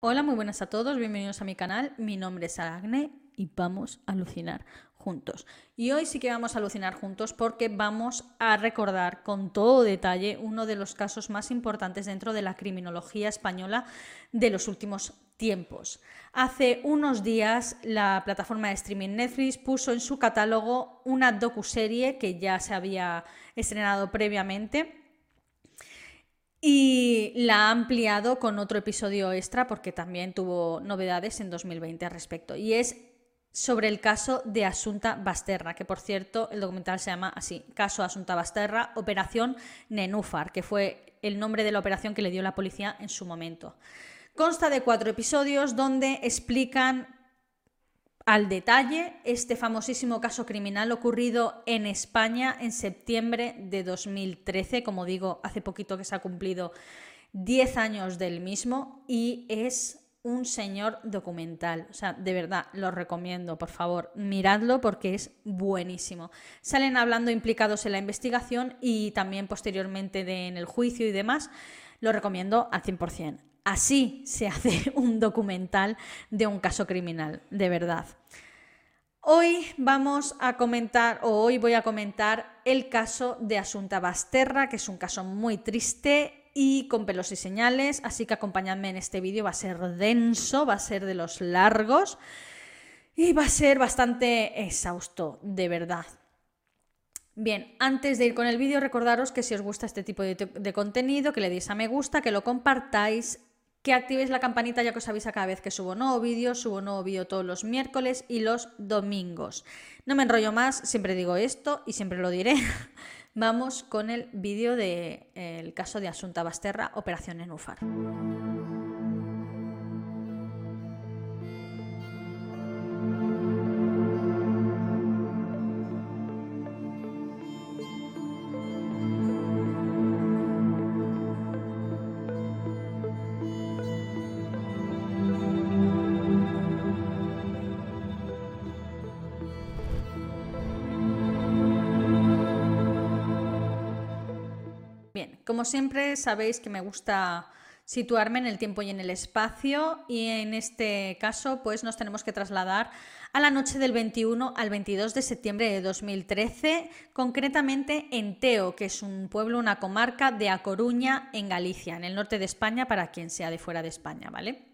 Hola, muy buenas a todos, bienvenidos a mi canal. Mi nombre es Agne y vamos a alucinar juntos. Y hoy sí que vamos a alucinar juntos porque vamos a recordar con todo detalle uno de los casos más importantes dentro de la criminología española de los últimos tiempos. Hace unos días la plataforma de streaming Netflix puso en su catálogo una docuserie que ya se había estrenado previamente y la ha ampliado con otro episodio extra porque también tuvo novedades en 2020 al respecto. Y es sobre el caso de Asunta Basterra, que por cierto el documental se llama así, Caso Asunta Basterra, Operación Nenúfar, que fue el nombre de la operación que le dio la policía en su momento. Consta de cuatro episodios donde explican al detalle este famosísimo caso criminal ocurrido en España en septiembre de 2013, como digo, hace poquito que se ha cumplido 10 años del mismo y es un señor documental. O sea, de verdad, lo recomiendo, por favor, miradlo porque es buenísimo. Salen hablando implicados en la investigación y también posteriormente en el juicio y demás. Lo recomiendo al 100%. Así se hace un documental de un caso criminal, de verdad. Hoy vamos a comentar, o hoy voy a comentar el caso de Asunta Basterra, que es un caso muy triste y con pelos y señales, así que acompañadme en este vídeo, va a ser denso, va a ser de los largos y va a ser bastante exhausto, de verdad. Bien, antes de ir con el vídeo, recordaros que si os gusta este tipo de, contenido, que le deis a me gusta, que lo compartáis que activéis la campanita ya que os avisa cada vez que subo nuevo vídeo, subo nuevo vídeo todos los miércoles y los domingos. No me enrollo más, siempre digo esto y siempre lo diré. Vamos con el vídeo del de, caso de Asunta Basterra, Operación Enufar. Como siempre, sabéis que me gusta situarme en el tiempo y en el espacio y en este caso pues nos tenemos que trasladar a la noche del 21 al 22 de septiembre de 2013, concretamente en Teo, que es un pueblo, una comarca de A Coruña en Galicia, en el norte de España para quien sea de fuera de España, ¿vale?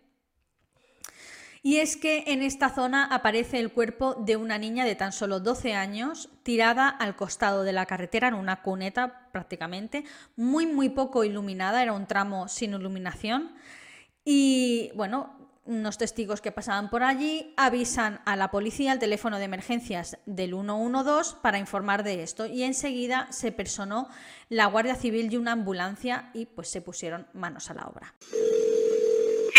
Y es que en esta zona aparece el cuerpo de una niña de tan solo 12 años tirada al costado de la carretera en una cuneta prácticamente, muy muy poco iluminada, era un tramo sin iluminación. Y bueno, unos testigos que pasaban por allí avisan a la policía, al teléfono de emergencias del 112 para informar de esto y enseguida se personó la Guardia Civil y una ambulancia y pues se pusieron manos a la obra.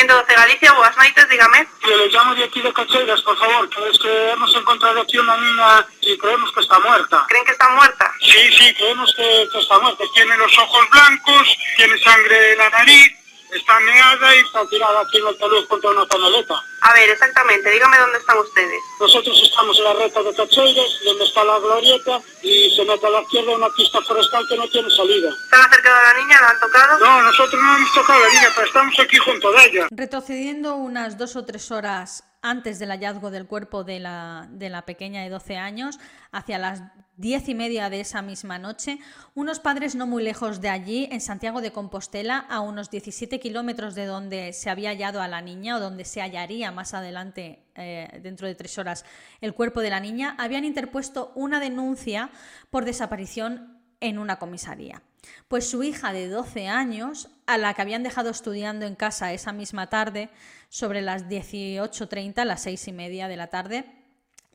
112 Galicia, buenas noches, dígame. Le llamo de aquí de Cacheiras, por favor, que es que hemos encontrado aquí una niña y creemos que está muerta. ¿Creen que está muerta? Sí, sí, creemos que, que está muerta. Tiene los ojos blancos, tiene sangre en la nariz, está meada y está tirada aquí en el talud contra una paneleta. A ver, exactamente, dígame dónde están ustedes. Nosotros estamos en la reta de Cacheiras, donde está la glorieta, y se mete a la izquierda una pista forestal que no tiene salida. ¿Están acercados a la niña? ¿La han tocado? No, nosotros no hemos tocado a la niña, pero estamos aquí junto a ella. Retrocediendo unas dos o tres horas antes del hallazgo del cuerpo de la, de la, pequeña de 12 años, hacia las diez y media de esa misma noche, unos padres no muy lejos de allí, en Santiago de Compostela, a unos 17 kilómetros de donde se había hallado a la niña o donde se hallaría más adelante, eh, dentro de tres horas, el cuerpo de la niña, habían interpuesto una denuncia por desaparición en una comisaría. Pues su hija de 12 años, a la que habían dejado estudiando en casa esa misma tarde, sobre las 18.30, las seis y media de la tarde,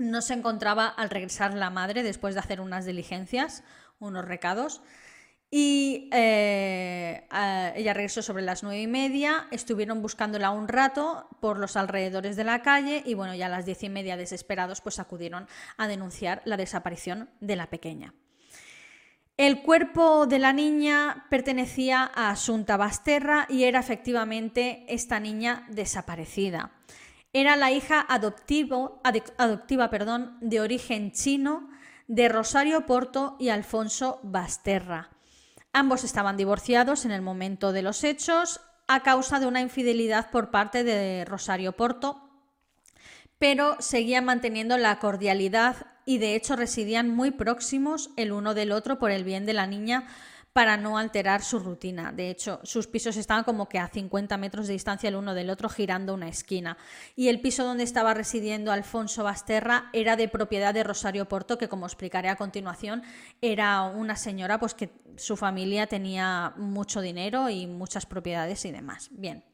no se encontraba al regresar la madre después de hacer unas diligencias, unos recados. Y eh, ella regresó sobre las nueve y media, estuvieron buscándola un rato por los alrededores de la calle y bueno, ya a las diez y media desesperados pues acudieron a denunciar la desaparición de la pequeña. El cuerpo de la niña pertenecía a Asunta Basterra y era efectivamente esta niña desaparecida. Era la hija adoptiva perdón, de origen chino de Rosario Porto y Alfonso Basterra. Ambos estaban divorciados en el momento de los hechos. a causa de una infidelidad por parte de Rosario Porto, pero seguían manteniendo la cordialidad y de hecho residían muy próximos el uno del otro por el bien de la niña para no alterar su rutina. De hecho, sus pisos estaban como que a 50 metros de distancia el uno del otro girando una esquina. Y el piso donde estaba residiendo Alfonso Basterra era de propiedad de Rosario Porto, que como explicaré a continuación, era una señora pues que su familia tenía mucho dinero y muchas propiedades y demás. Bien.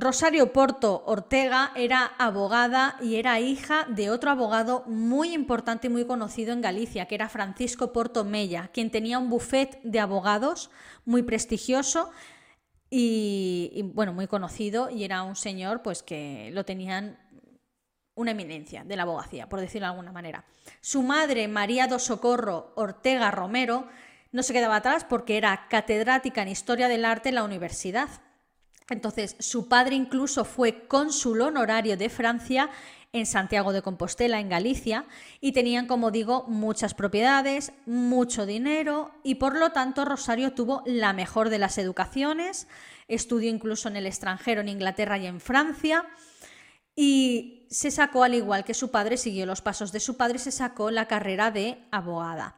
Rosario Porto Ortega era abogada y era hija de otro abogado muy importante y muy conocido en Galicia, que era Francisco Porto Mella, quien tenía un buffet de abogados muy prestigioso y, bueno, muy conocido y era un señor pues que lo tenían una eminencia de la abogacía, por decirlo de alguna manera. Su madre, María do Socorro Ortega Romero, no se quedaba atrás porque era catedrática en Historia del Arte en la universidad entonces, su padre incluso fue cónsul honorario de Francia en Santiago de Compostela, en Galicia, y tenían, como digo, muchas propiedades, mucho dinero, y por lo tanto Rosario tuvo la mejor de las educaciones, estudió incluso en el extranjero, en Inglaterra y en Francia, y se sacó, al igual que su padre, siguió los pasos de su padre, se sacó la carrera de abogada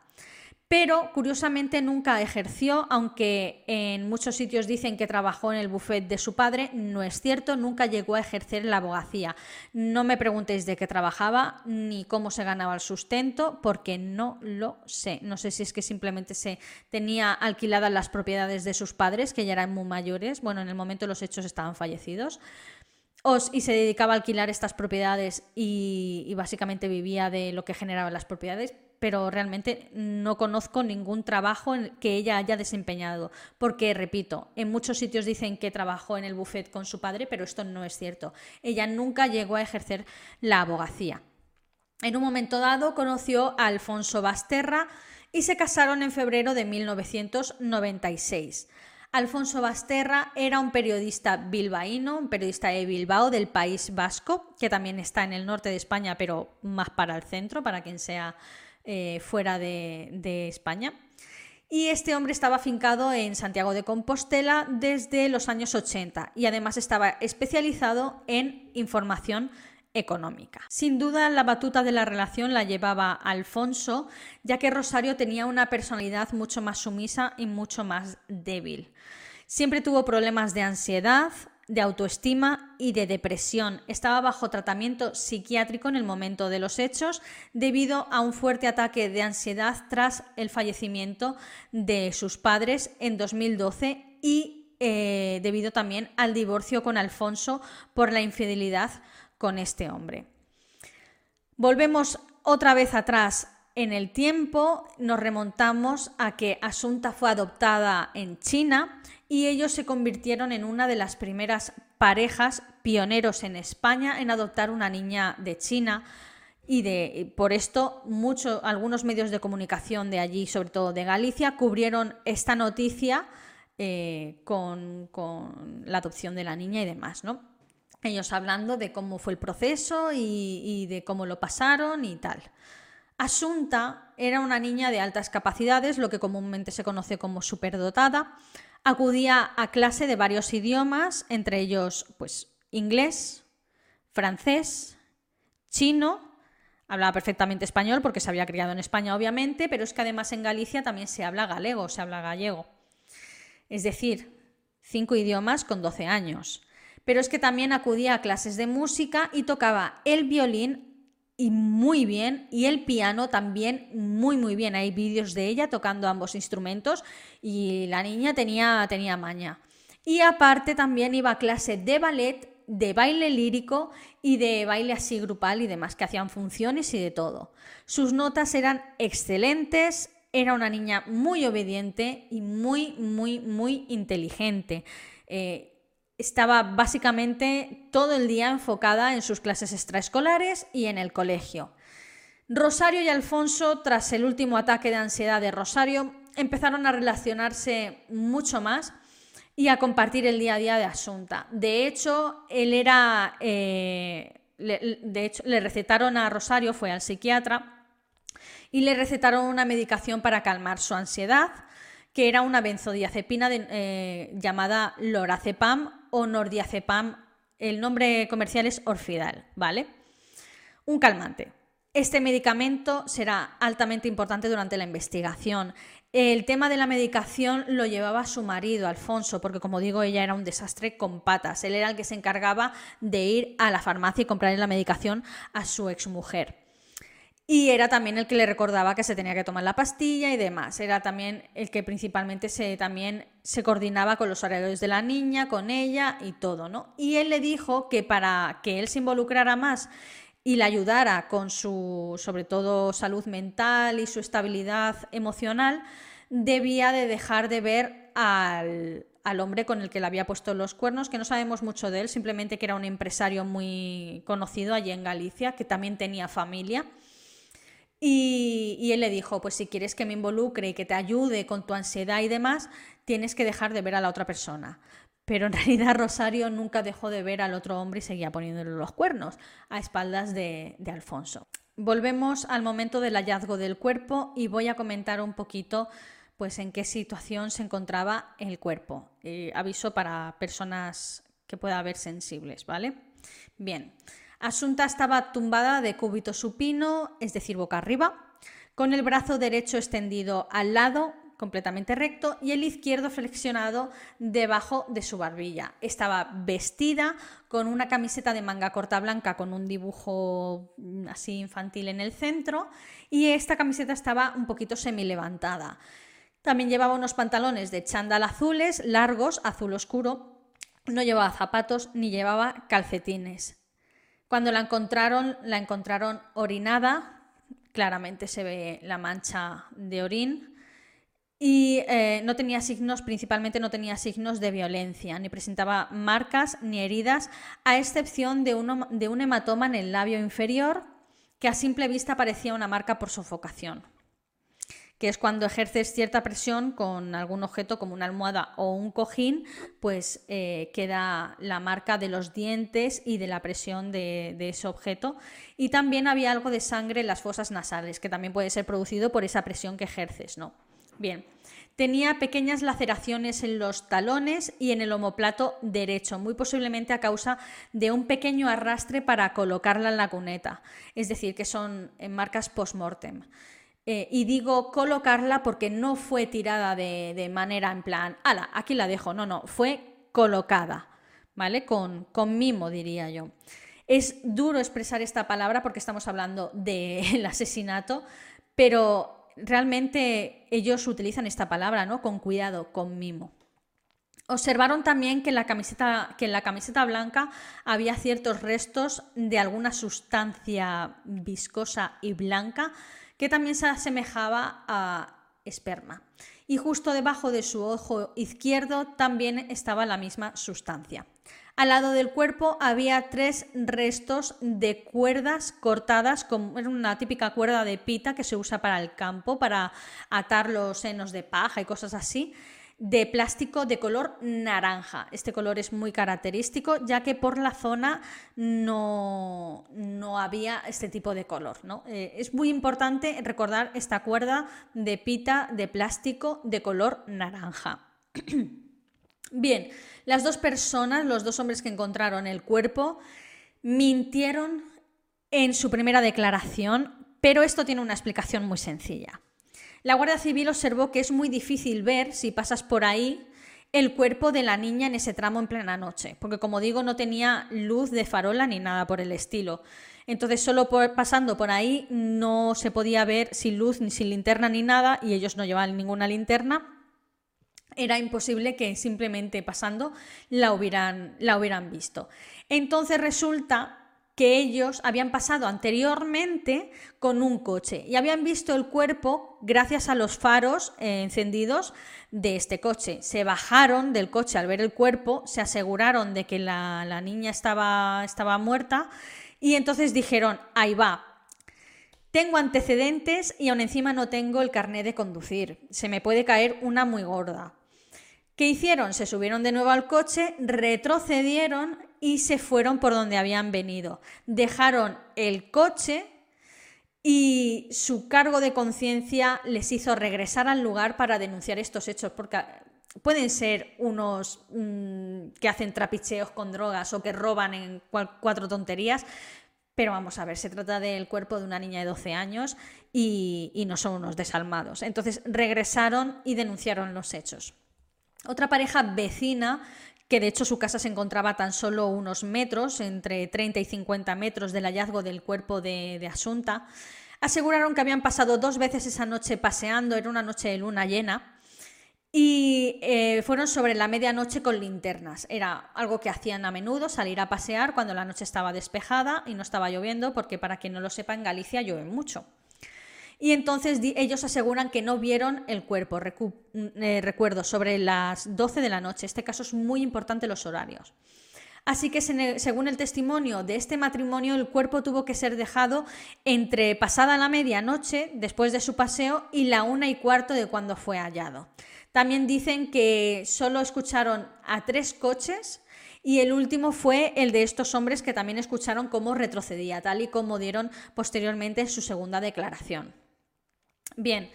pero curiosamente nunca ejerció, aunque en muchos sitios dicen que trabajó en el buffet de su padre, no es cierto, nunca llegó a ejercer la abogacía. No me preguntéis de qué trabajaba ni cómo se ganaba el sustento, porque no lo sé. No sé si es que simplemente se tenía alquiladas las propiedades de sus padres, que ya eran muy mayores, bueno, en el momento los hechos estaban fallecidos. y se dedicaba a alquilar estas propiedades y, y básicamente vivía de lo que generaban las propiedades, pero realmente no conozco ningún trabajo que ella haya desempeñado, porque, repito, en muchos sitios dicen que trabajó en el buffet con su padre, pero esto no es cierto. Ella nunca llegó a ejercer la abogacía. En un momento dado conoció a Alfonso Basterra y se casaron en febrero de 1996. Alfonso Basterra era un periodista bilbaíno, un periodista de Bilbao del País Vasco, que también está en el norte de España, pero más para el centro, para quien sea eh, fuera de, España. Y este hombre estaba afincado en Santiago de Compostela desde los años 80 y además estaba especializado en información económica. Sin duda la batuta de la relación la llevaba Alfonso, ya que Rosario tenía una personalidad mucho más sumisa y mucho más débil. Siempre tuvo problemas de ansiedad, de autoestima y de depresión. Estaba bajo tratamiento psiquiátrico en el momento de los hechos debido a un fuerte ataque de ansiedad tras el fallecimiento de sus padres en 2012 y eh, debido también al divorcio con Alfonso por la infidelidad con este hombre. Volvemos otra vez atrás en el tiempo, nos remontamos a que Asunta fue adoptada en China y ellos se convirtieron en una de las primeras parejas pioneros en España en adoptar una niña de China y de por esto muchos algunos medios de comunicación de allí, sobre todo de Galicia, cubrieron esta noticia eh, con, la adopción de la niña y demás, ¿no? Ellos hablando de cómo fue el proceso y, y de cómo lo pasaron y tal. Asunta era una niña de altas capacidades, lo que comúnmente se conoce como superdotada, Acudía a clase de varios idiomas, entre ellos pues inglés, francés, chino, hablaba perfectamente español porque se había criado en España obviamente, pero es que además en Galicia también se habla galego, se habla gallego. Es decir, cinco idiomas con 12 años. Pero es que también acudía a clases de música y tocaba el violín y muy bien, y el piano también muy muy bien. Hay vídeos de ella tocando ambos instrumentos y la niña tenía, tenía maña. Y aparte también iba a clase de ballet, de baile lírico y de baile así grupal y demás, que hacían funciones y de todo. Sus notas eran excelentes, era una niña muy obediente y muy, muy, muy inteligente. Eh, estaba básicamente todo el día enfocada en sus clases extraescolares y en el colegio. Rosario y Alfonso, tras el último ataque de ansiedad de Rosario, empezaron a relacionarse mucho más y a compartir el día a día de Asunta. De hecho, él era. Eh, de hecho, le recetaron a Rosario, fue al psiquiatra, y le recetaron una medicación para calmar su ansiedad que era una benzodiazepina eh, llamada lorazepam o nordiazepam. El nombre comercial es Orfidal, ¿vale? Un calmante. Este medicamento será altamente importante durante la investigación. El tema de la medicación lo llevaba su marido, Alfonso, porque como digo, ella era un desastre con patas. Él era el que se encargaba de ir a la farmacia y comprarle la medicación a su exmujer. Y era también el que le recordaba que se tenía que tomar la pastilla y demás. Era también el que principalmente se, también se coordinaba con los horarios de la niña, con ella y todo, ¿no? Y él le dijo que para que él se involucrara más y le ayudara con su, sobre todo, salud mental y su estabilidad emocional, debía de dejar de ver al, hombre con el que le había puesto los cuernos, que no sabemos mucho de él, simplemente que era un empresario muy conocido allí en Galicia, que también tenía familia. Y, él le dijo, pues si quieres que me involucre y que te ayude con tu ansiedad y demás, tienes que dejar de ver a la otra persona pero en realidad Rosario nunca dejó de ver al otro hombre y seguía poniéndole los cuernos a espaldas de, Alfonso. Volvemos al momento del hallazgo del cuerpo y voy a comentar un poquito pues en qué situación se encontraba el cuerpo. Eh, aviso para personas que pueda haber sensibles, ¿vale? Bien, Asunta estaba tumbada de cúbito supino, es decir, boca arriba, con el brazo derecho extendido al lado completamente recto y el izquierdo flexionado debajo de su barbilla. Estaba vestida con una camiseta de manga corta blanca con un dibujo mm, así infantil en el centro y esta camiseta estaba un poquito semi levantada. También llevaba unos pantalones de chándal azules, largos, azul oscuro. No llevaba zapatos ni llevaba calcetines. Cuando la encontraron, la encontraron orinada. Claramente se ve la mancha de orín y eh, no tenía signos, principalmente no tenía signos de violencia, ni presentaba marcas ni heridas, a excepción de, de un hematoma en el labio inferior, que a simple vista parecía una marca por sofocación, que es cuando ejerces cierta presión con algún objeto como una almohada o un cojín, pues eh, queda la marca de los dientes y de la presión de, ese objeto. Y también había algo de sangre en las fosas nasales, que también puede ser producido por esa presión que ejerces, ¿no? Bien, tenía pequeñas laceraciones en los talones y en el omoplato derecho, muy posiblemente a causa de un pequeño arrastre para colocarla en la cuneta, es decir, que son en marcas post-mortem. Eh, y digo colocarla porque no fue tirada de, manera en plan, ala, aquí la dejo, no, no, fue colocada, ¿vale? Con, con mimo, diría yo. Es duro expresar esta palabra porque estamos hablando del asesinato, pero realmente ellos utilizan esta palabra, ¿no? Con cuidado, con mimo. Observaron también que en, la camiseta, que en la camiseta blanca había ciertos restos de alguna sustancia viscosa y blanca que también se asemejaba a esperma. Y justo debajo de su ojo izquierdo también estaba la misma sustancia. Al lado del cuerpo había tres restos de cuerdas cortadas, como una típica cuerda de pita que se usa para el campo, para atar los senos de paja y cosas así, de plástico de color naranja. Este color es muy característico, ya que por la zona no, no había este tipo de color. ¿no? Eh, es muy importante recordar esta cuerda de pita de plástico de color naranja. Bien, las dos personas, los dos hombres que encontraron el cuerpo, mintieron en su primera declaración, pero esto tiene una explicación muy sencilla. La Guardia Civil observó que es muy difícil ver, si pasas por ahí, el cuerpo de la niña en ese tramo en plena noche, porque como digo, no tenía luz de farola ni nada por el estilo. Entonces, solo pasando por ahí no se podía ver sin luz, ni sin linterna, ni nada, y ellos no llevaban ninguna linterna era imposible que simplemente pasando la hubieran, la hubieran visto. Entonces resulta que ellos habían pasado anteriormente con un coche y habían visto el cuerpo gracias a los faros eh, encendidos de este coche. Se bajaron del coche al ver el cuerpo, se aseguraron de que la, la niña estaba, estaba muerta y entonces dijeron, ahí va, tengo antecedentes y aún encima no tengo el carnet de conducir. Se me puede caer una muy gorda. ¿Qué hicieron? Se subieron de nuevo al coche, retrocedieron y se fueron por donde habían venido. Dejaron el coche y su cargo de conciencia les hizo regresar al lugar para denunciar estos hechos, porque pueden ser unos mm, que hacen trapicheos con drogas o que roban en cuatro tonterías, pero vamos a ver, se trata del cuerpo de una niña de 12 años y, y no son unos desalmados. Entonces regresaron y denunciaron los hechos. Otra pareja vecina que de hecho su casa se encontraba tan solo unos metros, entre 30 y 50 metros del hallazgo del cuerpo de, Asunta, aseguraron que habían pasado dos veces esa noche paseando, era una noche de luna llena, y eh, fueron sobre la medianoche con linternas. Era algo que hacían a menudo, salir a pasear cuando la noche estaba despejada y no estaba lloviendo, porque para quien no lo sepa, en Galicia llueve mucho. Y entonces ellos aseguran que no vieron el cuerpo. Mm, eh, recuerdo, sobre las 12 de la noche. Este caso es muy importante los horarios. Así que según el testimonio de este matrimonio, el cuerpo tuvo que ser dejado entre pasada la medianoche, después de su paseo, y la una y cuarto de cuando fue hallado. También dicen que solo escucharon a tres coches y el último fue el de estos hombres que también escucharon cómo retrocedía, tal y como dieron posteriormente su segunda declaración. Bien,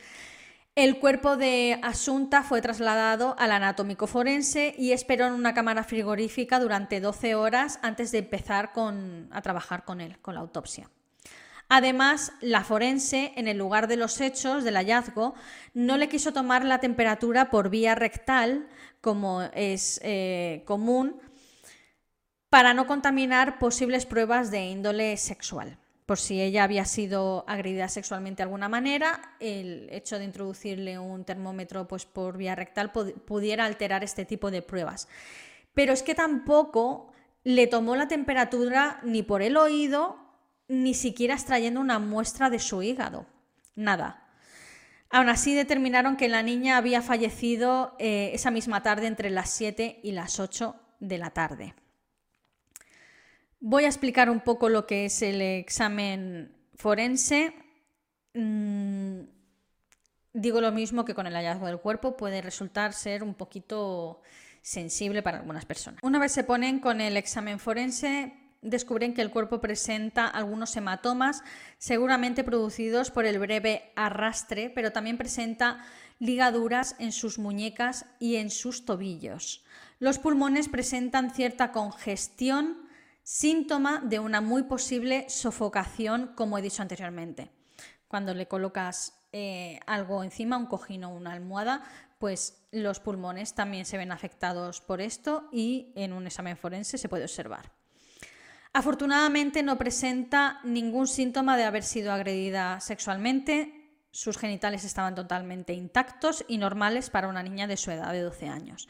el cuerpo de Asunta fue trasladado al anatómico forense y esperó en una cámara frigorífica durante 12 horas antes de empezar a trabajar con él, con la autopsia. Además, la forense, en el lugar de los hechos del hallazgo, no le quiso tomar la temperatura por vía rectal, como es eh, común, para no contaminar posibles pruebas de índole sexual por si ella había sido agredida sexualmente de alguna manera, el hecho de introducirle un termómetro pues, por vía rectal pudiera alterar este tipo de pruebas. Pero es que tampoco le tomó la temperatura ni por el oído, ni siquiera extrayendo una muestra de su hígado. Nada. Aún así determinaron que la niña había fallecido eh, esa misma tarde entre las 7 y las 8 de la tarde. Voy a explicar un poco lo que es el examen forense. Mm, digo lo mismo que con el hallazgo del cuerpo, puede resultar ser un poquito sensible para algunas personas. Una vez se ponen con el examen forense, descubren que el cuerpo presenta algunos hematomas, seguramente producidos por el breve arrastre, pero también presenta ligaduras en sus muñecas y en sus tobillos. Los pulmones presentan cierta congestión síntoma de una muy posible sofocación, como he dicho anteriormente. Cuando le colocas eh, algo encima, un cojín o una almohada, pues los pulmones también se ven afectados por esto y en un examen forense se puede observar. Afortunadamente no presenta ningún síntoma de haber sido agredida sexualmente, sus genitales estaban totalmente intactos y normales para una niña de su edad de 12 años.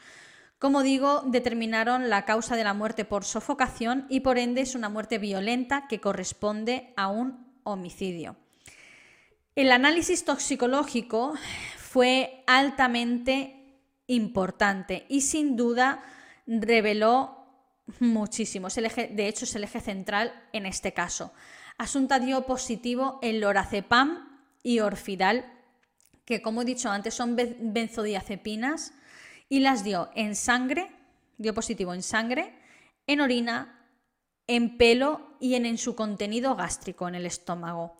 Como digo, determinaron la causa de la muerte por sofocación y por ende es una muerte violenta que corresponde a un homicidio. El análisis toxicológico fue altamente importante y sin duda reveló muchísimo. de hecho, es el eje central en este caso. Asunta dio positivo en lorazepam y orfidal, que como he dicho antes son benzodiazepinas y las dio en sangre, dio positivo en sangre, en orina, en pelo y en, su contenido gástrico, en el estómago.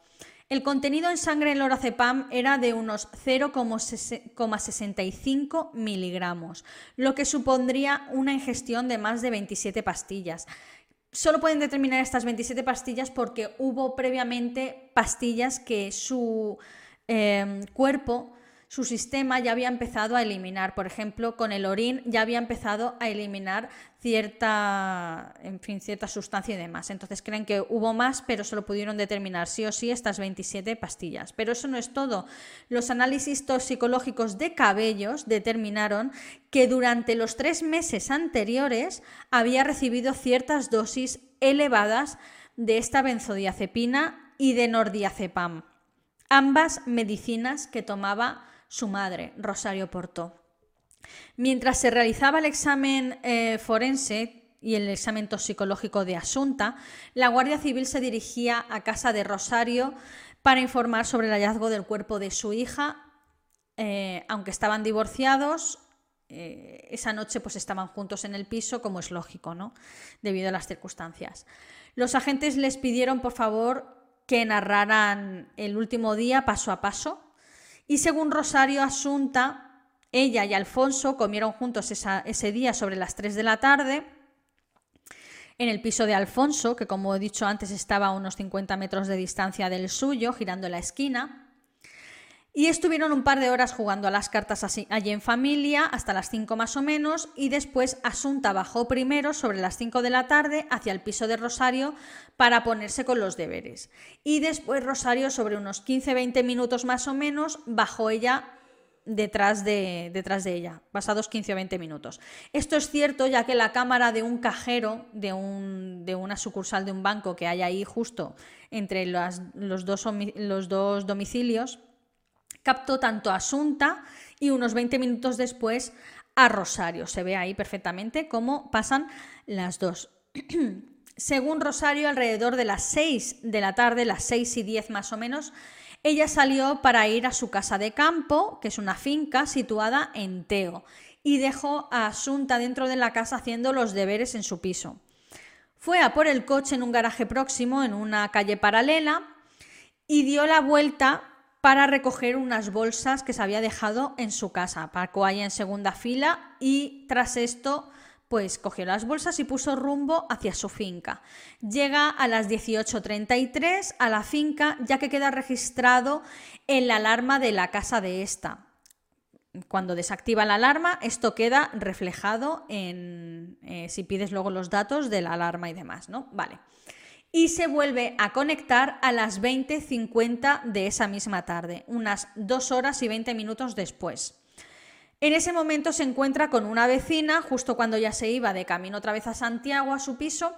El contenido en sangre en lorazepam era de unos 0,65 miligramos, lo que supondría una ingestión de más de 27 pastillas. Solo pueden determinar estas 27 pastillas porque hubo previamente pastillas que su eh, cuerpo su sistema ya había empezado a eliminar. Por ejemplo, con el orín ya había empezado a eliminar cierta, en fin, sustancia y demás. Entonces creen que hubo más, pero solo pudieron determinar sí o sí estas 27 pastillas. Pero eso no es todo. Los análisis toxicológicos de cabellos determinaron que durante los tres meses anteriores había recibido ciertas dosis elevadas de esta benzodiazepina y de nordiazepam ambas medicinas que tomaba su madre, Rosario Portó. Mientras se realizaba el examen eh, forense y el examen toxicológico de Asunta, la Guardia Civil se dirigía a casa de Rosario para informar sobre el hallazgo del cuerpo de su hija. Eh, aunque estaban divorciados, eh, esa noche pues estaban juntos en el piso, como es lógico, ¿no? Debido a las circunstancias. Los agentes les pidieron, por favor, que narraran el último día paso a paso. Y según Rosario Asunta, ella y Alfonso comieron juntos ese día sobre las 3 de la tarde en el piso de Alfonso, que como he dicho antes estaba a unos 50 metros de distancia del suyo, girando la esquina. Y estuvieron un par de horas jugando a las cartas allí en familia, hasta las 5 más o menos, y después Asunta bajó primero sobre las 5 de la tarde hacia el piso de Rosario para ponerse con los deberes. Y después Rosario, sobre unos 15-20 minutos más o menos, bajó ella detrás de, detrás de ella, pasados 15 o 20 minutos. Esto es cierto ya que la cámara de un cajero de, un, de una sucursal de un banco que hay ahí justo entre los, dos, los dos domicilios, captó tanto a Asunta y unos 20 minutos después a Rosario. Se ve ahí perfectamente cómo pasan las dos. Según Rosario, alrededor de las 6 de la tarde, las 6 y 10 más o menos, ella salió para ir a su casa de campo, que es una finca situada en Teo, y dejó a Asunta dentro de la casa haciendo los deberes en su piso. Fue a por el coche en un garaje próximo, en una calle paralela, y dio la vuelta para recoger unas bolsas que se había dejado en su casa. Parcó ahí en segunda fila y tras esto pues cogió las bolsas y puso rumbo hacia su finca. Llega a las 18.33 a la finca ya que queda registrado en la alarma de la casa de esta. Cuando desactiva la alarma, esto queda reflejado en eh, si pides luego los datos de la alarma y demás, ¿no? Vale y se vuelve a conectar a las 20.50 de esa misma tarde, unas dos horas y 20 minutos después. En ese momento se encuentra con una vecina, justo cuando ya se iba de camino otra vez a Santiago, a su piso,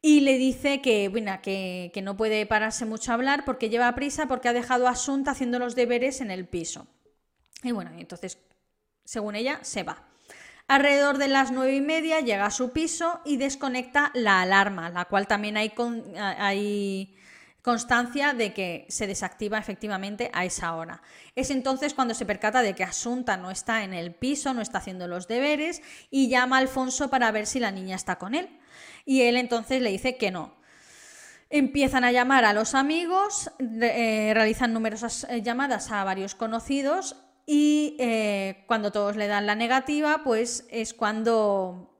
y le dice que, bueno, que, que no puede pararse mucho a hablar porque lleva prisa porque ha dejado a Asunta haciendo los deberes en el piso. Y bueno, entonces, según ella, se va. Alrededor de las nueve y media llega a su piso y desconecta la alarma, la cual también hay, constancia de que se desactiva efectivamente a esa hora. Es entonces cuando se percata de que Asunta no está en el piso, no está haciendo los deberes y llama a Alfonso para ver si la niña está con él. Y él entonces le dice que no. Empiezan a llamar a los amigos, eh, realizan numerosas eh, llamadas a varios conocidos y eh, cuando todos le dan la negativa, pues es cuando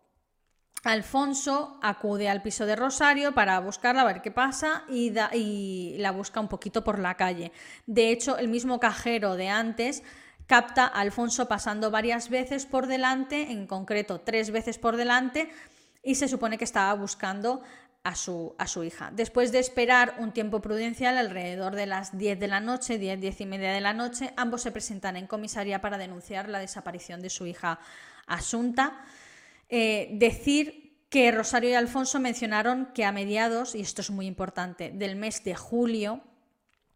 Alfonso acude al piso de Rosario para buscarla, a ver qué pasa y, y, la busca un poquito por la calle. De hecho, el mismo cajero de antes capta a Alfonso pasando varias veces por delante, en concreto tres veces por delante, y se supone que estaba buscando a su, a su hija. Después de esperar un tiempo prudencial, alrededor de las 10 de la noche, 10, 10 y media de la noche, ambos se presentan en comisaría para denunciar la desaparición de su hija Asunta. Eh, decir que Rosario y Alfonso mencionaron que a mediados, y esto es muy importante, del mes de julio,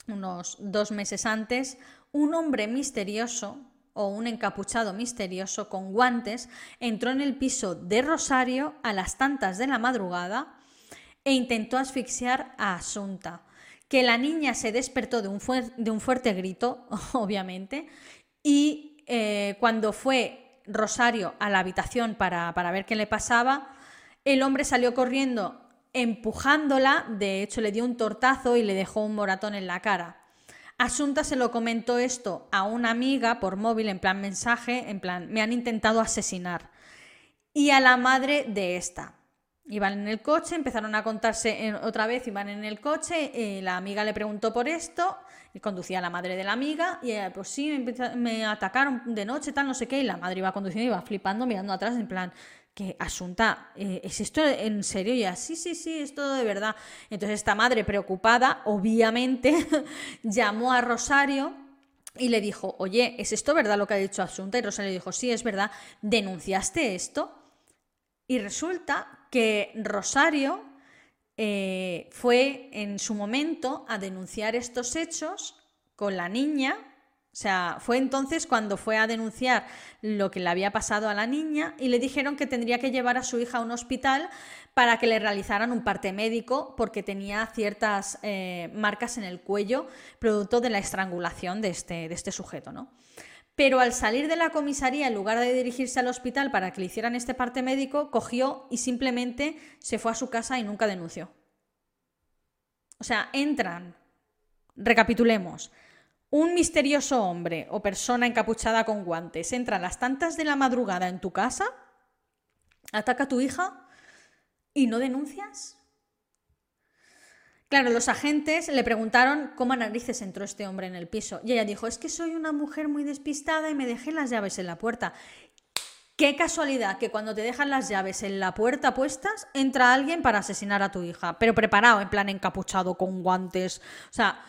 unos dos meses antes, un hombre misterioso o un encapuchado misterioso con guantes entró en el piso de Rosario a las tantas de la madrugada e intentó asfixiar a Asunta. Que la niña se despertó de un, fuerte grito, obviamente, y eh, cuando fue Rosario a la habitación para, para ver qué le pasaba, el hombre salió corriendo empujándola, de hecho le dio un tortazo y le dejó un moratón en la cara. Asunta se lo comentó esto a una amiga por móvil, en plan mensaje, en plan, me han intentado asesinar. Y a la madre de esta. Iban en el coche, empezaron a contarse otra vez, iban en el coche, eh, la amiga le preguntó por esto, y conducía a la madre de la amiga, y ella, pues sí, me, atacaron de noche, tal, no sé qué, y la madre iba conduciendo, iba flipando, mirando atrás, en plan, que Asunta, eh, ¿es esto en serio? Y así, sí, sí, sí, es todo de verdad. Entonces esta madre preocupada, obviamente, llamó a Rosario y le dijo, oye, ¿es esto verdad lo que ha dicho Asunta? Y Rosario dijo, sí, es verdad, ¿denunciaste esto? Y resulta que Rosario eh, fue en su momento a denunciar estos hechos con la niña. O sea, fue entonces cuando fue a denunciar lo que le había pasado a la niña y le dijeron que tendría que llevar a su hija a un hospital para que le realizaran un parte médico porque tenía ciertas eh, marcas en el cuello producto de la estrangulación de este, de este sujeto, ¿no? Pero al salir de la comisaría, en lugar de dirigirse al hospital para que le hicieran este parte médico, cogió y simplemente se fue a su casa y nunca denunció. O sea, entran, recapitulemos, un misterioso hombre o persona encapuchada con guantes entra a las tantas de la madrugada en tu casa, ataca a tu hija y no denuncias. Claro, los agentes le preguntaron cómo a narices entró este hombre en el piso. Y ella dijo, es que soy una mujer muy despistada y me dejé las llaves en la puerta. Qué casualidad que cuando te dejan las llaves en la puerta puestas, entra alguien para asesinar a tu hija, pero preparado, en plan encapuchado, con guantes. O sea,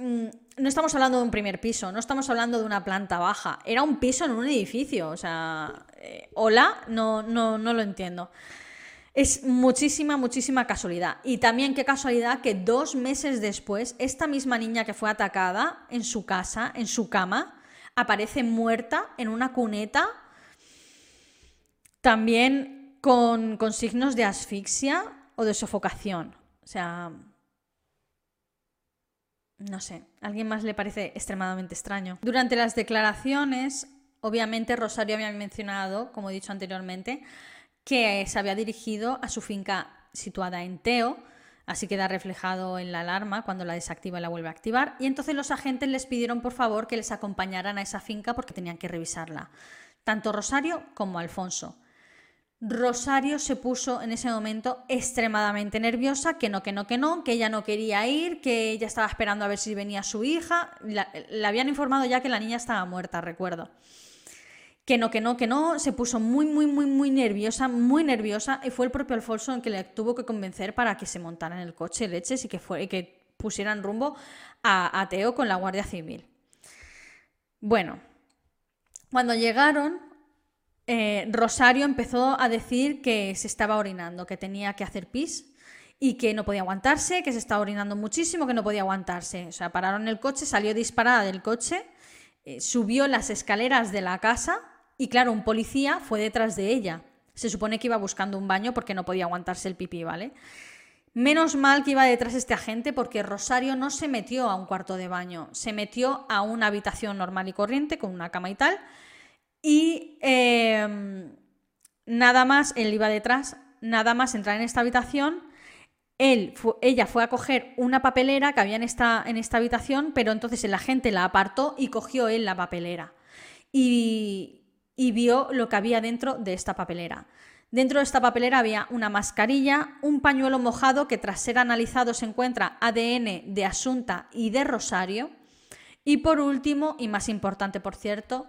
mm, no estamos hablando de un primer piso, no estamos hablando de una planta baja. Era un piso en un edificio. O sea, eh, hola, no, no, no lo entiendo. Es muchísima, muchísima casualidad. Y también qué casualidad que dos meses después, esta misma niña que fue atacada en su casa, en su cama, aparece muerta en una cuneta, también con, con signos de asfixia o de sofocación. O sea, no sé, a alguien más le parece extremadamente extraño. Durante las declaraciones, obviamente Rosario había mencionado, como he dicho anteriormente, que se había dirigido a su finca situada en Teo, así queda reflejado en la alarma cuando la desactiva y la vuelve a activar, y entonces los agentes les pidieron por favor que les acompañaran a esa finca porque tenían que revisarla, tanto Rosario como Alfonso. Rosario se puso en ese momento extremadamente nerviosa, que no, que no, que no, que ella no quería ir, que ella estaba esperando a ver si venía su hija. le habían informado ya que la niña estaba muerta, recuerdo que no, que no, que no, se puso muy, muy, muy, muy nerviosa, muy nerviosa, y fue el propio Alfonso el que le tuvo que convencer para que se montara en el coche leches y que, fue, que pusieran rumbo a, a Teo con la Guardia Civil. Bueno, cuando llegaron, eh, Rosario empezó a decir que se estaba orinando, que tenía que hacer pis y que no podía aguantarse, que se estaba orinando muchísimo, que no podía aguantarse. O sea, pararon el coche, salió disparada del coche, eh, subió las escaleras de la casa y claro, un policía fue detrás de ella. Se supone que iba buscando un baño porque no podía aguantarse el pipí, ¿vale? Menos mal que iba detrás este agente porque Rosario no se metió a un cuarto de baño, se metió a una habitación normal y corriente con una cama y tal. Y em, nada más, él iba detrás, nada más entrar en esta habitación, él, ella fue a coger una papelera que había en esta, en esta habitación, pero entonces el agente la apartó y cogió él la papelera. Y, y vio lo que había dentro de esta papelera. Dentro de esta papelera había una mascarilla, un pañuelo mojado que tras ser analizado se encuentra ADN de Asunta y de Rosario. Y por último, y más importante por cierto,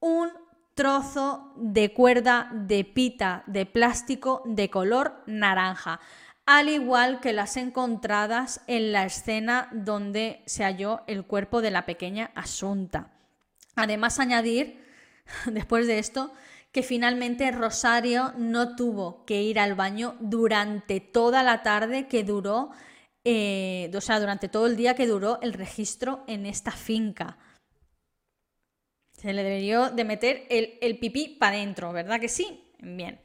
un trozo de cuerda de pita de plástico de color naranja, al igual que las encontradas en la escena donde se halló el cuerpo de la pequeña Asunta. Además, añadir después de esto, que finalmente Rosario no tuvo que ir al baño durante toda la tarde que duró, eh, o sea, durante todo el día que duró el registro en esta finca. Se le debió de meter el, el pipí para adentro, ¿verdad que sí? Bien.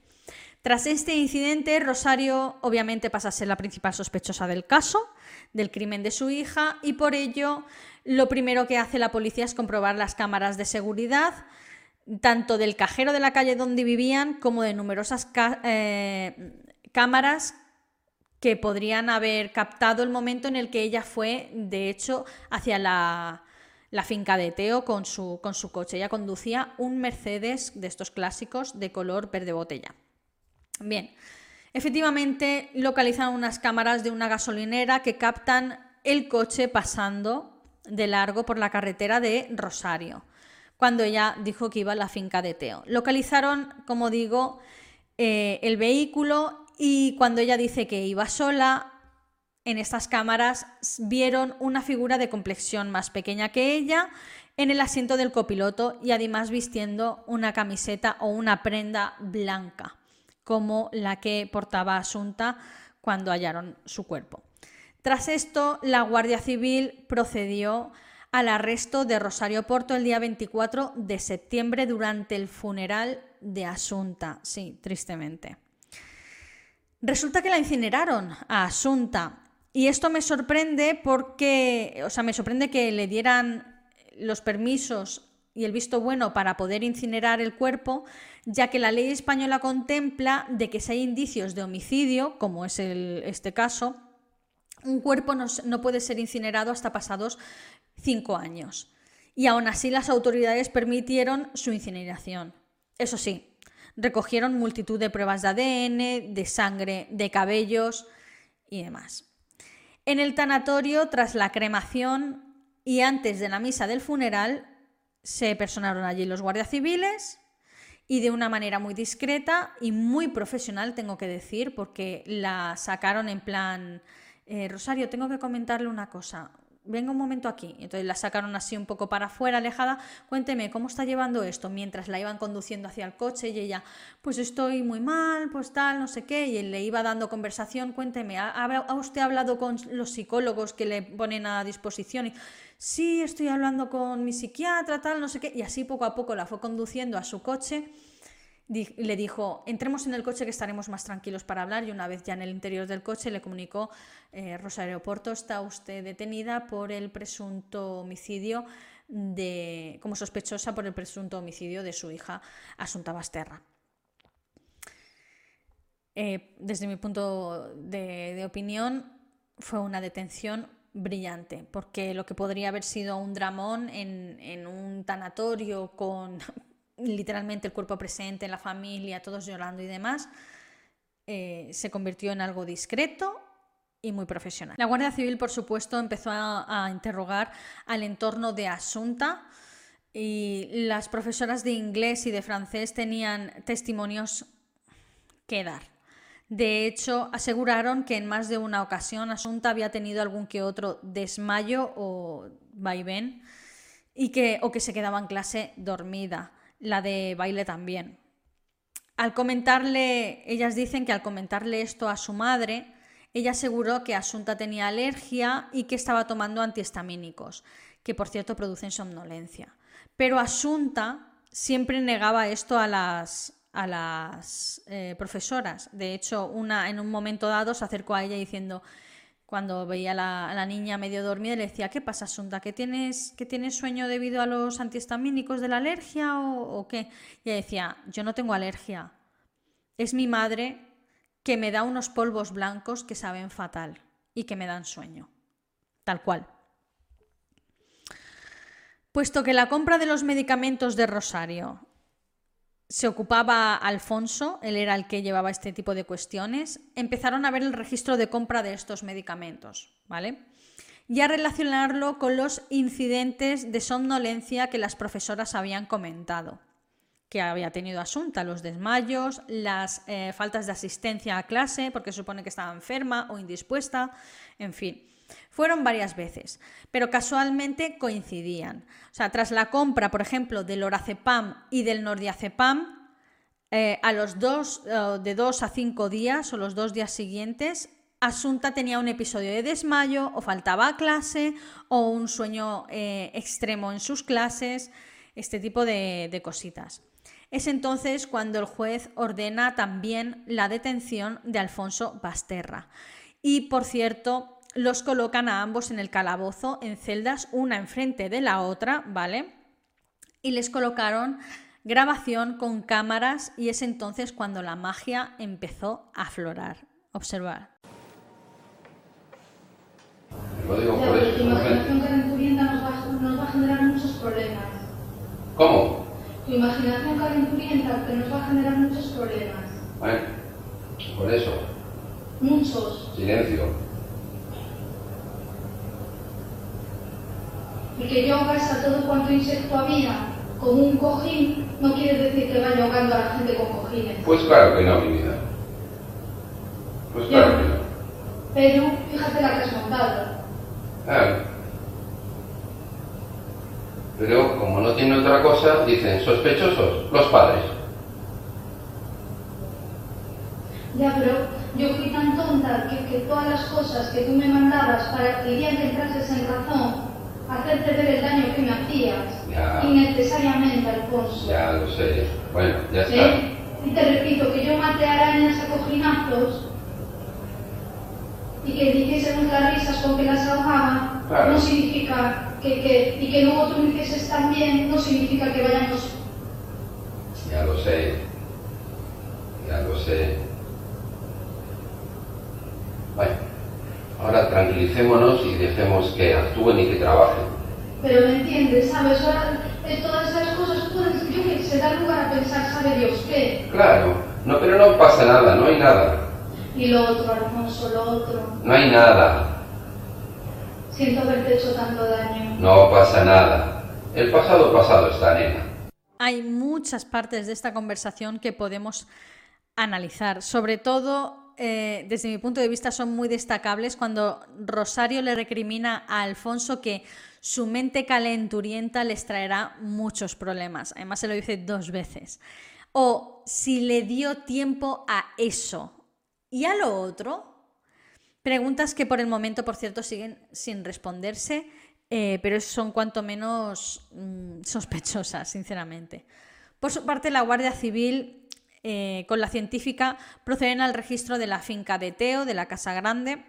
Tras este incidente, Rosario obviamente pasa a ser la principal sospechosa del caso, del crimen de su hija, y por ello lo primero que hace la policía es comprobar las cámaras de seguridad, tanto del cajero de la calle donde vivían como de numerosas eh, cámaras que podrían haber captado el momento en el que ella fue, de hecho, hacia la, finca de Teo con su, con su coche. Ella conducía un Mercedes de estos clásicos de color verde botella. Bien, efectivamente localizan unas cámaras de una gasolinera que captan el coche pasando de largo por la carretera de Rosario cuando ella dijo que iba a la finca de Teo. Localizaron, como digo, eh, el vehículo y cuando ella dice que iba sola, en estas cámaras vieron una figura de complexión más pequeña que ella en el asiento del copiloto y además vistiendo una camiseta o una prenda blanca, como la que portaba Asunta cuando hallaron su cuerpo. Tras esto, la Guardia Civil procedió al arresto de Rosario Porto el día 24 de septiembre durante el funeral de Asunta. Sí, tristemente. Resulta que la incineraron a Asunta. Y esto me sorprende porque, o sea, me sorprende que le dieran los permisos y el visto bueno para poder incinerar el cuerpo, ya que la ley española contempla de que si hay indicios de homicidio, como es este caso, un cuerpo no puede ser incinerado hasta pasados cinco años. Y aún así las autoridades permitieron su incineración. Eso sí, recogieron multitud de pruebas de ADN, de sangre, de cabellos y demás. En el tanatorio, tras la cremación y antes de la misa del funeral, se personaron allí los guardias civiles y de una manera muy discreta y muy profesional, tengo que decir, porque la sacaron en plan, eh, Rosario, tengo que comentarle una cosa venga un momento aquí. Entonces la sacaron así un poco para afuera, alejada. Cuénteme, ¿cómo está llevando esto? Mientras la iban conduciendo hacia el coche y ella, pues estoy muy mal, pues tal, no sé qué. Y él le iba dando conversación. Cuénteme, ¿ha, usted hablado con los psicólogos que le ponen a disposición? Y, sí, estoy hablando con mi psiquiatra, tal, no sé qué. Y así poco a poco la fue conduciendo a su coche le dijo, entremos en el coche que estaremos más tranquilos para hablar y una vez ya en el interior del coche le comunicó, eh, Rosa Aeropuerto, está usted detenida por el presunto homicidio de, como sospechosa por el presunto homicidio de su hija Asunta Basterra. Eh, desde mi punto de, opinión, fue una detención brillante, porque lo que podría haber sido un dramón en, en un tanatorio con literalmente el cuerpo presente, la familia, todos llorando y demás, eh, se convirtió en algo discreto y muy profesional. La Guardia Civil, por supuesto, empezó a, interrogar al entorno de Asunta y las profesoras de inglés y de francés tenían testimonios que dar. De hecho, aseguraron que en más de una ocasión Asunta había tenido algún que otro desmayo o vaivén y que, o que se quedaba en clase dormida la de baile también. Al comentarle, ellas dicen que al comentarle esto a su madre, ella aseguró que Asunta tenía alergia y que estaba tomando antihistamínicos, que por cierto producen somnolencia. Pero Asunta siempre negaba esto a las, a las eh, profesoras. De hecho, una en un momento dado se acercó a ella diciendo, cuando veía a la, niña medio dormida, le decía, ¿qué pasa, Asunta? ¿Que tienes, ¿Que tienes sueño debido a los antihistamínicos de la alergia o, qué? Y ella decía, yo no tengo alergia. Es mi madre que me da unos polvos blancos que saben fatal y que me dan sueño. Tal cual. Puesto que la compra de los medicamentos de Rosario se ocupaba Alfonso, él era el que llevaba este tipo de cuestiones, empezaron a ver el registro de compra de estos medicamentos, ¿vale? Y a relacionarlo con los incidentes de somnolencia que las profesoras habían comentado, que había tenido Asunta, los desmayos, las eh, faltas de asistencia a clase, porque supone que estaba enferma o indispuesta, en fin. Fueron varias veces, pero casualmente coincidían. O sea, tras la compra, por ejemplo, del Lorazepam y del Nordiazepam, eh, a los dos, eh, de dos a cinco días o los dos días siguientes, Asunta tenía un episodio de desmayo o faltaba a clase o un sueño eh, extremo en sus clases, este tipo de, de cositas. Es entonces cuando el juez ordena también la detención de Alfonso Basterra. Y por cierto, los colocan a ambos en el calabozo en celdas una enfrente de la otra, ¿vale? Y les colocaron grabación con cámaras y es entonces cuando la magia empezó a aflorar. Observar. Lo digo por eso. Tu imaginación calenturienta nos va, nos va a generar muchos problemas. ¿Cómo? Tu imaginación calenturienta que nos va a generar muchos problemas. Bueno, por eso. Muchos. Silencio. Y que yo a todo cuanto insecto había con un cojín, no quiere decir que vaya ahogando a la gente con cojines. Pues claro que no, mi vida. Pues claro que no. Pero fíjate la que has montado. Claro. Pero como no tiene otra cosa, dicen sospechosos, los padres. Ya, pero yo fui tan tonta que, que todas las cosas que tú me mandabas para que que entrases en razón hacerte ver el daño que me hacías. Ya. Innecesariamente, Alfonso. Ya lo sé. Bueno, ya está. ¿Eh? Y te repito que yo maté arañas a cojinazos y que dijésemos las risas con que las ahogaba, no significa que, que, y que luego tú me hicieses también, no significa que vayamos. Ya lo sé. Ya lo sé. Bueno, ahora tranquilicémonos y dejemos que actúen y que trabajen. Pero me entiendes, ¿sabes? Ahora, de todas esas cosas pueden, yo que se da lugar a pensar, ¿sabe Dios qué? Claro, no, pero no pasa nada, no hay nada. Y lo otro, Alfonso, lo otro. No hay nada. Siento haberte hecho tanto daño. No pasa nada. El pasado pasado está, nena. Hay muchas partes de esta conversación que podemos analizar. Sobre todo, eh, desde mi punto de vista, son muy destacables cuando Rosario le recrimina a Alfonso que su mente calenturienta les traerá muchos problemas. Además, se lo dice dos veces. O si le dio tiempo a eso. Y a lo otro, preguntas que por el momento, por cierto, siguen sin responderse, eh, pero son cuanto menos mm, sospechosas, sinceramente. Por su parte, la Guardia Civil eh, con la científica proceden al registro de la finca de Teo, de la Casa Grande,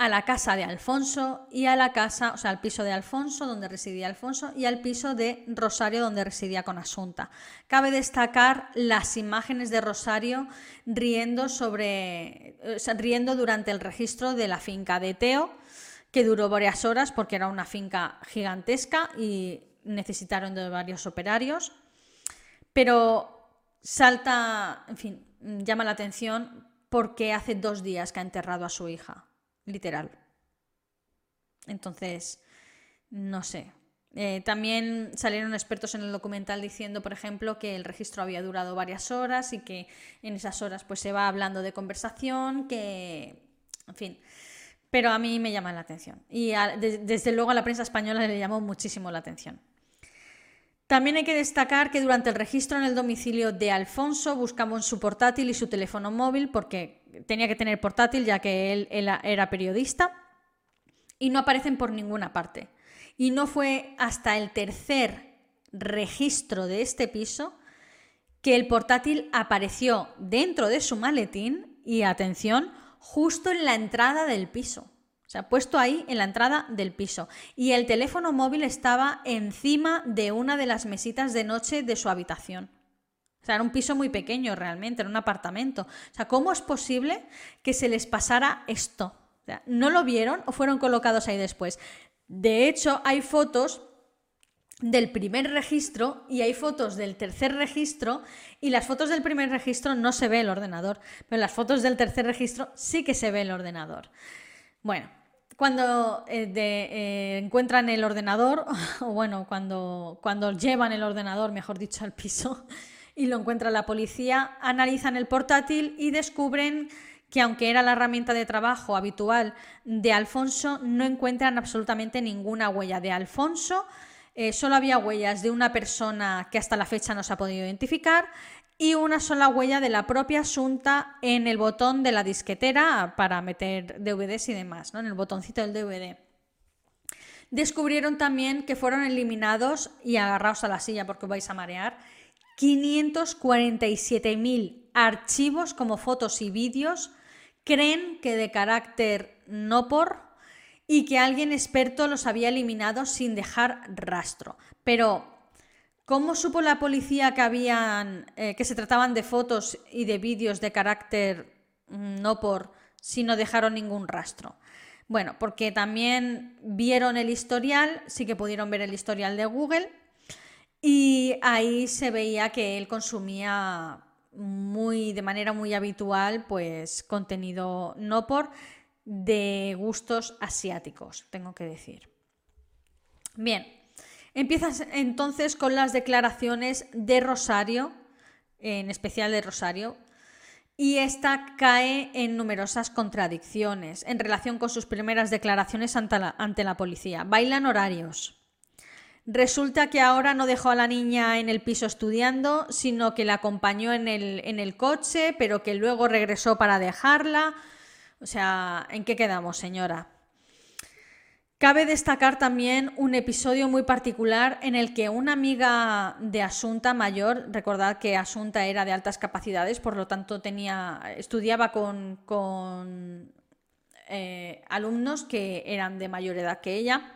a la casa de Alfonso y a la casa, o sea, al piso de Alfonso, donde residía Alfonso, y al piso de Rosario, donde residía con Asunta. Cabe destacar las imágenes de Rosario riendo, sobre, riendo durante el registro de la finca de Teo, que duró varias horas porque era una finca gigantesca y necesitaron de varios operarios. Pero salta, en fin, llama la atención porque hace dos días que ha enterrado a su hija literal. Entonces, no sé. Eh, también salieron expertos en el documental diciendo, por ejemplo, que el registro había durado varias horas y que en esas horas pues se va hablando de conversación, que, en fin, pero a mí me llama la atención. Y desde luego a la prensa española le llamó muchísimo la atención. También hay que destacar que durante el registro en el domicilio de Alfonso buscamos su portátil y su teléfono móvil porque tenía que tener portátil ya que él, era periodista y no aparecen por ninguna parte. Y no fue hasta el tercer registro de este piso que el portátil apareció dentro de su maletín y atención, justo en la entrada del piso. O sea, puesto ahí en la entrada del piso. Y el teléfono móvil estaba encima de una de las mesitas de noche de su habitación. O sea, era un piso muy pequeño realmente, era un apartamento. O sea, ¿cómo es posible que se les pasara esto? O sea, ¿No lo vieron o fueron colocados ahí después? De hecho, hay fotos del primer registro y hay fotos del tercer registro y las fotos del primer registro no se ve el ordenador, pero las fotos del tercer registro sí que se ve el ordenador. Bueno, cuando eh, eh, encuentran el ordenador, o bueno, cuando, cuando llevan el ordenador, mejor dicho, al piso y lo encuentra la policía, analizan el portátil y descubren que aunque era la herramienta de trabajo habitual de Alfonso, no encuentran absolutamente ninguna huella de Alfonso. Eh, solo había huellas de una persona que hasta la fecha no se ha podido identificar y una sola huella de la propia Asunta en el botón de la disquetera para meter DVDs y demás, ¿no? en el botoncito del DVD. Descubrieron también que fueron eliminados, y agarraos a la silla porque vais a marear, 547.000 archivos como fotos y vídeos, creen que de carácter no por, y que alguien experto los había eliminado sin dejar rastro. Pero ¿Cómo supo la policía que habían eh, que se trataban de fotos y de vídeos de carácter mm, no por si no dejaron ningún rastro? Bueno, porque también vieron el historial, sí que pudieron ver el historial de Google y ahí se veía que él consumía muy de manera muy habitual pues contenido no por de gustos asiáticos, tengo que decir. Bien, Empiezas entonces con las declaraciones de Rosario, en especial de Rosario, y esta cae en numerosas contradicciones en relación con sus primeras declaraciones ante la, policía. Bailan horarios. Resulta que ahora no dejó a la niña en el piso estudiando, sino que la acompañó en el, en el coche, pero que luego regresó para dejarla. O sea, ¿en qué quedamos, señora? Cabe destacar también un episodio muy particular en el que una amiga de Asunta mayor, recordad que Asunta era de altas capacidades, por lo tanto tenía, estudiaba con, eh, alumnos que eran de mayor edad que ella,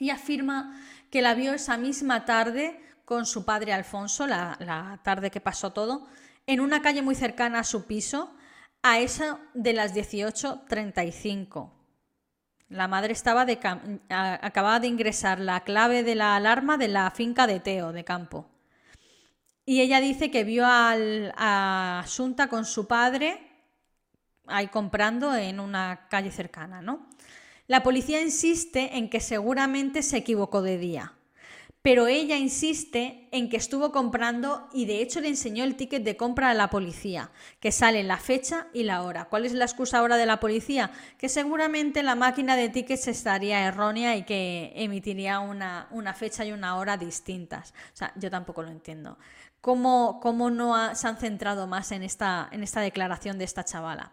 y afirma que la vio esa misma tarde con su padre Alfonso, la, la tarde que pasó todo, en una calle muy cercana a su piso, a eso de las 18.35. La madre estaba de acababa de ingresar la clave de la alarma de la finca de Teo, de campo. Y ella dice que vio a Asunta con su padre ahí comprando en una calle cercana, ¿no? La policía insiste en que seguramente se equivocó de día, pero ella insiste en que estuvo comprando y de hecho le enseñó el ticket de compra a la policía, que sale la fecha y la hora. ¿Cuál es la excusa ahora de la policía? Que seguramente la máquina de tickets estaría errónea y que emitiría una, fecha y una hora distintas. O sea, yo tampoco lo entiendo. ¿Cómo, cómo no se han centrado más en esta, en esta declaración de esta chavala?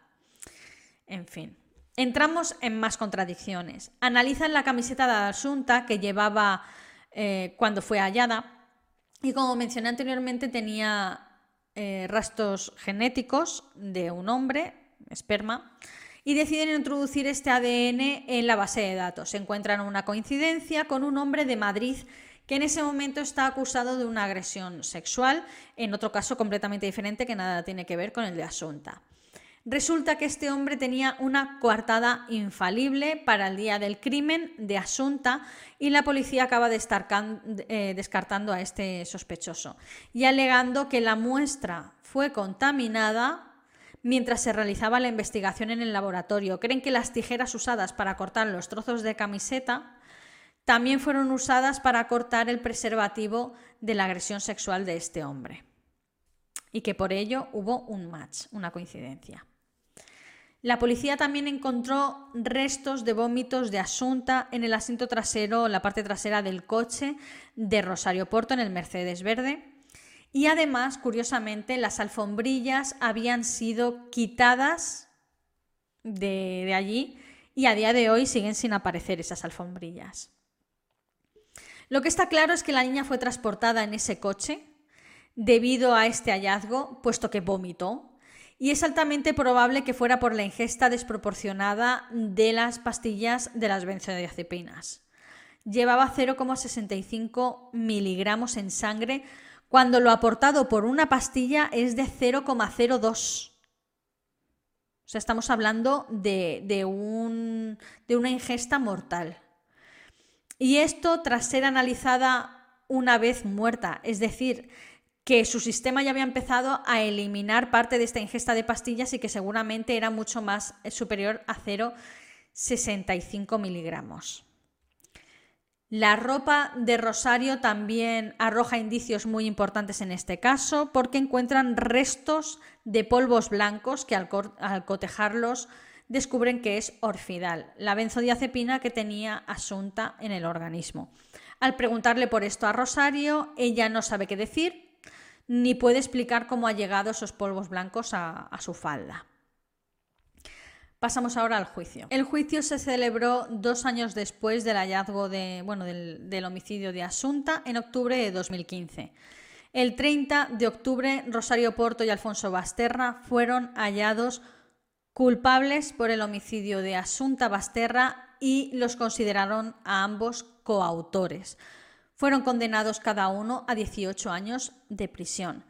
En fin. Entramos en más contradicciones. Analizan la camiseta de Asunta que llevaba eh, cuando fue hallada y como mencioné anteriormente tenía eh, rastros genéticos de un hombre, esperma, y deciden introducir este ADN en la base de datos. Se encuentran una coincidencia con un hombre de Madrid que en ese momento está acusado de una agresión sexual, en otro caso completamente diferente que nada tiene que ver con el de Asunta. Resulta que este hombre tenía una coartada infalible para el día del crimen de Asunta y la policía acaba eh, descartando a este sospechoso y alegando que la muestra fue contaminada mientras se realizaba la investigación en el laboratorio. Creen que las tijeras usadas para cortar los trozos de camiseta también fueron usadas para cortar el preservativo de la agresión sexual de este hombre y que por ello hubo un match, una coincidencia. La policía también encontró restos de vómitos de Asunta en el asiento trasero, la parte trasera del coche de Rosario Porto en el Mercedes Verde. Y además, curiosamente, las alfombrillas habían sido quitadas de, de allí y a día de hoy siguen sin aparecer esas alfombrillas. Lo que está claro es que la niña fue transportada en ese coche debido a este hallazgo, puesto que vomitó y es altamente probable que fuera por la ingesta desproporcionada de las pastillas de las benzodiazepinas. Llevaba 0,65 miligramos en sangre cuando lo aportado por una pastilla es de 0,02. O sea, estamos hablando de, de, un, de una ingesta mortal. Y esto tras ser analizada una vez muerta, es decir, que su sistema ya había empezado a eliminar parte de esta ingesta de pastillas y que seguramente era mucho más eh, superior a 0,65 miligramos. La ropa de Rosario también arroja indicios muy importantes en este caso porque encuentran restos de polvos blancos que al, cotejarlos descubren que es orfidal, la benzodiazepina que tenía Asunta en el organismo. Al preguntarle por esto a Rosario, ella no sabe qué decir ni puede explicar cómo ha llegado esos polvos blancos a, su falda. Pasamos ahora al juicio. El juicio se celebró dos años después del hallazgo del, del, homicidio de Asunta en octubre de 2015. El 30 de octubre, Rosario Porto y Alfonso Basterra fueron hallados culpables por el homicidio de Asunta Basterra y los consideraron a ambos coautores. Fueron condenados cada uno a 18 años de prisión.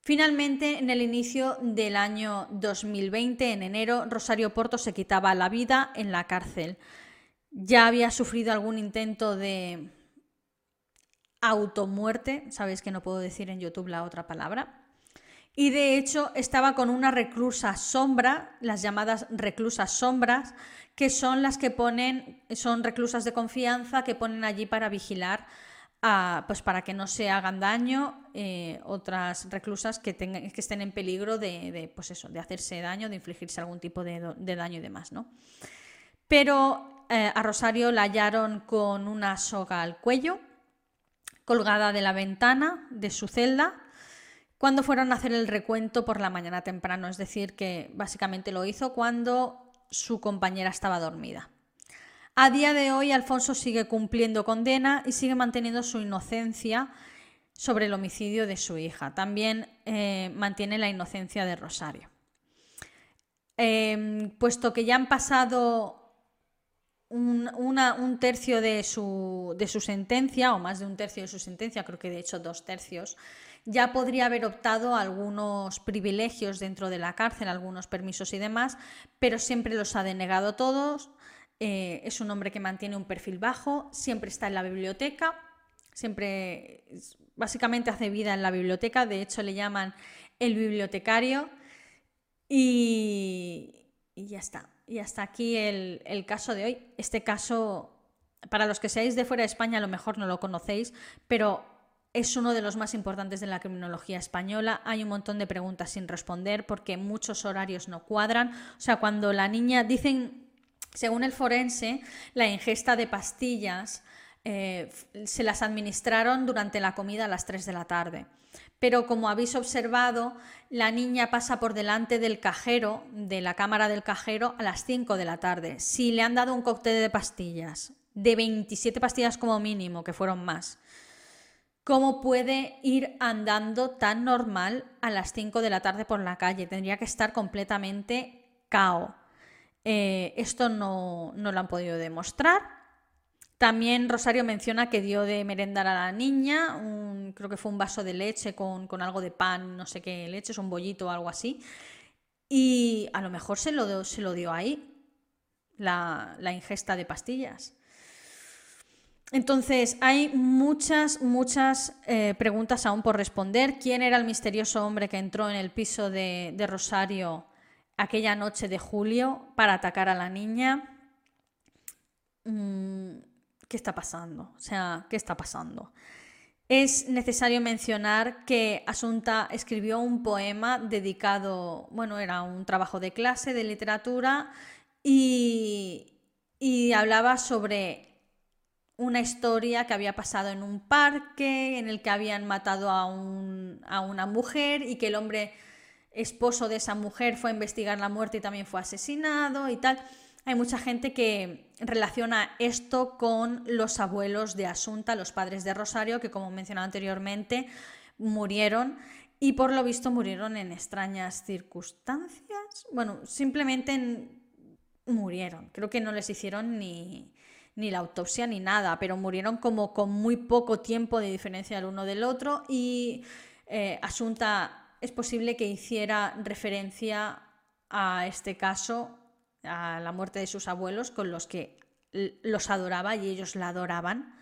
Finalmente, en el inicio del año 2020, en enero, Rosario Porto se quitaba la vida en la cárcel. Ya había sufrido algún intento de automuerte, sabéis que no puedo decir en YouTube la otra palabra, y de hecho estaba con una reclusa sombra, las llamadas reclusas sombras, que son las que ponen, son reclusas de confianza que ponen allí para vigilar pues para que no se hagan daño eh, otras reclusas que, tengan, que estén en peligro de, pues eso, de hacerse daño, de infligirse algún tipo de, daño y demás. ¿no? Pero eh, a Rosario la hallaron con una soga al cuello, colgada de la ventana de su celda, cuando fueron a hacer el recuento por la mañana temprano, es decir, que básicamente lo hizo cuando su compañera estaba dormida. A día de hoy, Alfonso sigue cumpliendo condena y sigue manteniendo su inocencia sobre el homicidio de su hija. También eh, mantiene la inocencia de Rosario. Em, puesto que ya han pasado un, tercio de su, de su, sentencia, o más de un tercio de su sentencia, creo que de hecho dos tercios, ya podría haber optado a algunos privilegios dentro de la cárcel, algunos permisos y demás, pero siempre los ha denegado todos. Eh, es un hombre que mantiene un perfil bajo, siempre está en la biblioteca, siempre básicamente hace vida en la biblioteca, de hecho le llaman el bibliotecario y, ya está. Y hasta aquí el, el caso de hoy. Este caso para los que seáis de fuera de España a lo mejor no lo conocéis, pero es uno de los más importantes de la criminología española. Hay un montón de preguntas sin responder porque muchos horarios no cuadran. O sea, cuando la niña, dicen, según el forense, la ingesta de pastillas eh, se las administraron durante la comida a las 3 de la tarde. Pero como habéis observado, la niña pasa por delante del cajero, de la cámara del cajero, a las 5 de la tarde. Si le han dado un cóctel de pastillas de 27 pastillas como mínimo, que fueron más. ¿Cómo puede ir andando tan normal a las 5 de la tarde por la calle? Tendría que estar completamente cao. Eh, esto no, lo han podido demostrar. También Rosario menciona que dio de merendar a la niña, creo que fue un vaso de leche con, algo de pan, no sé qué leche, es un bollito o algo así. Y a lo mejor se lo, se lo dio ahí, la, la ingesta de pastillas. Entonces, hay muchas, muchas eh, preguntas aún por responder. ¿Quién era el misterioso hombre que entró en el piso de, Rosario aquella noche de julio para atacar a la niña? Mm, ¿Qué está pasando? O sea, ¿qué está pasando? Es necesario mencionar que Asunta escribió un poema dedicado, bueno, era un trabajo de clase de literatura y, y hablaba sobre una historia que había pasado en un parque, en el que habían matado a, una mujer y que el hombre esposo de esa mujer fue a investigar la muerte y también fue asesinado y tal. Hay mucha gente que relaciona esto con los abuelos de Asunta, los padres de Rosario, que como mencionado anteriormente, murieron y por lo visto murieron en extrañas circunstancias. Bueno, simplemente murieron. Creo que no les hicieron ni, ni la autopsia ni nada, pero murieron como con muy poco tiempo de diferencia el uno del otro y eh, Asunta es posible que hiciera referencia a este caso, a la muerte de sus abuelos, con los que los adoraba y ellos la adoraban.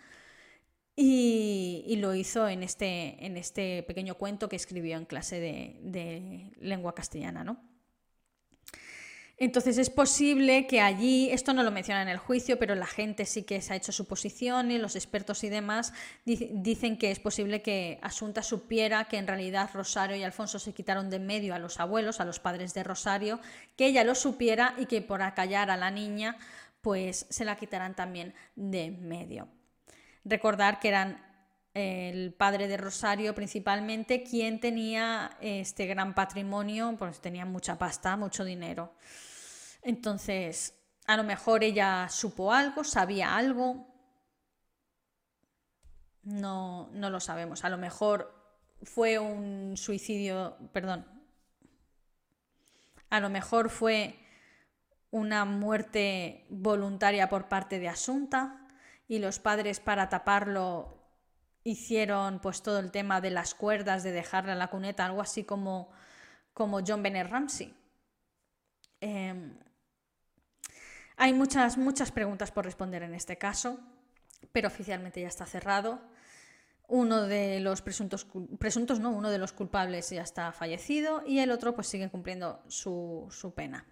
Y, lo hizo en este, en este pequeño cuento que escribió en clase de, de lengua castellana, ¿no? Entonces es posible que allí, esto no lo menciona en el juicio, pero la gente sí que se ha hecho su posición y los expertos y demás dicen que es posible que Asunta supiera que en realidad Rosario y Alfonso se quitaron de medio a los abuelos, a los padres de Rosario, que ella lo supiera y que por acallar a la niña pues se la quitarán también de medio. Recordar que eran el padre de Rosario principalmente, quien tenía este gran patrimonio, pues tenía mucha pasta, mucho dinero. Entonces, a lo mejor ella supo algo, sabía algo, no, no lo sabemos. A lo mejor fue un suicidio, perdón, a lo mejor fue una muerte voluntaria por parte de Asunta y los padres para taparlo hicieron pues todo el tema de las cuerdas, de dejarle a la cuneta, algo así como, como John Bennett Ramsey. Em, hay muchas, muchas preguntas por responder en este caso, pero oficialmente ya está cerrado. Uno de los presuntos, presuntos no, uno de los culpables ya está fallecido y el otro pues sigue cumpliendo su, su pena.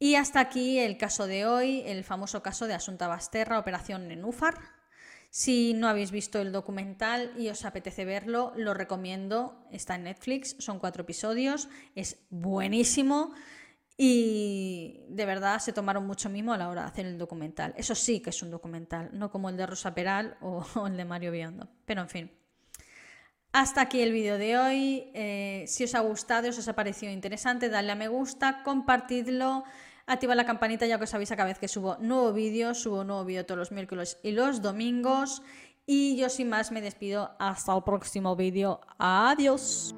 Y hasta aquí el caso de hoy, el famoso caso de Asunta Basterra, Operación Nenúfar. Si no habéis visto el documental y os apetece verlo, lo recomiendo. Está en Netflix, son cuatro episodios, es buenísimo y de verdad se tomaron mucho mimo a la hora de hacer el documental. Eso sí que es un documental, no como el de Rosa Peral o, el de Mario Biondo. Pero en fin. Hasta aquí el vídeo de hoy. Eh, si os ha gustado, si os ha parecido interesante, dadle a me gusta, compartidlo activa la campanita ya que sabéis a cada vez que subo nuevo vídeo, subo nuevo vídeo todos los miércoles y los domingos. Y yo sin más me despido hasta el próximo vídeo. Adiós.